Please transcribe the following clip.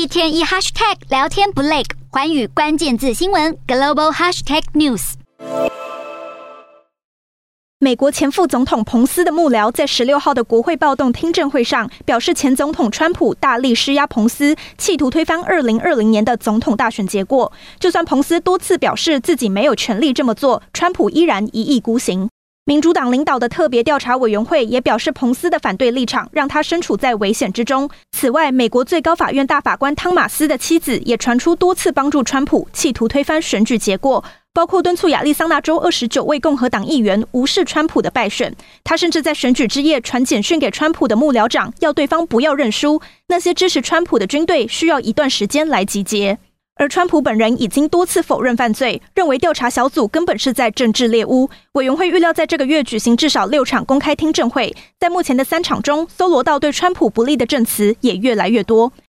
一天一 hashtag 聊天不累，寰宇关键字新闻 global hashtag news。美国前副总统彭斯的幕僚在十六号的国会暴动听证会上表示，前总统川普大力施压彭斯，企图推翻二零二零年的总统大选结果。就算彭斯多次表示自己没有权利这么做，川普依然一意孤行。民主党领导的特别调查委员会也表示，彭斯的反对立场让他身处在危险之中。此外，美国最高法院大法官汤马斯的妻子也传出多次帮助川普，企图推翻选举结果。包括敦促亚利桑那州二十九位共和党议员无视川普的败选，他甚至在选举之夜传简讯给川普的幕僚长，要对方不要认输。那些支持川普的军队需要一段时间来集结。而川普本人已经多次否认犯罪，认为调查小组根本是在政治猎巫。委员会预料在这个月举行至少六场公开听证会，在目前的三场中，搜罗到对川普不利的证词也越来越多。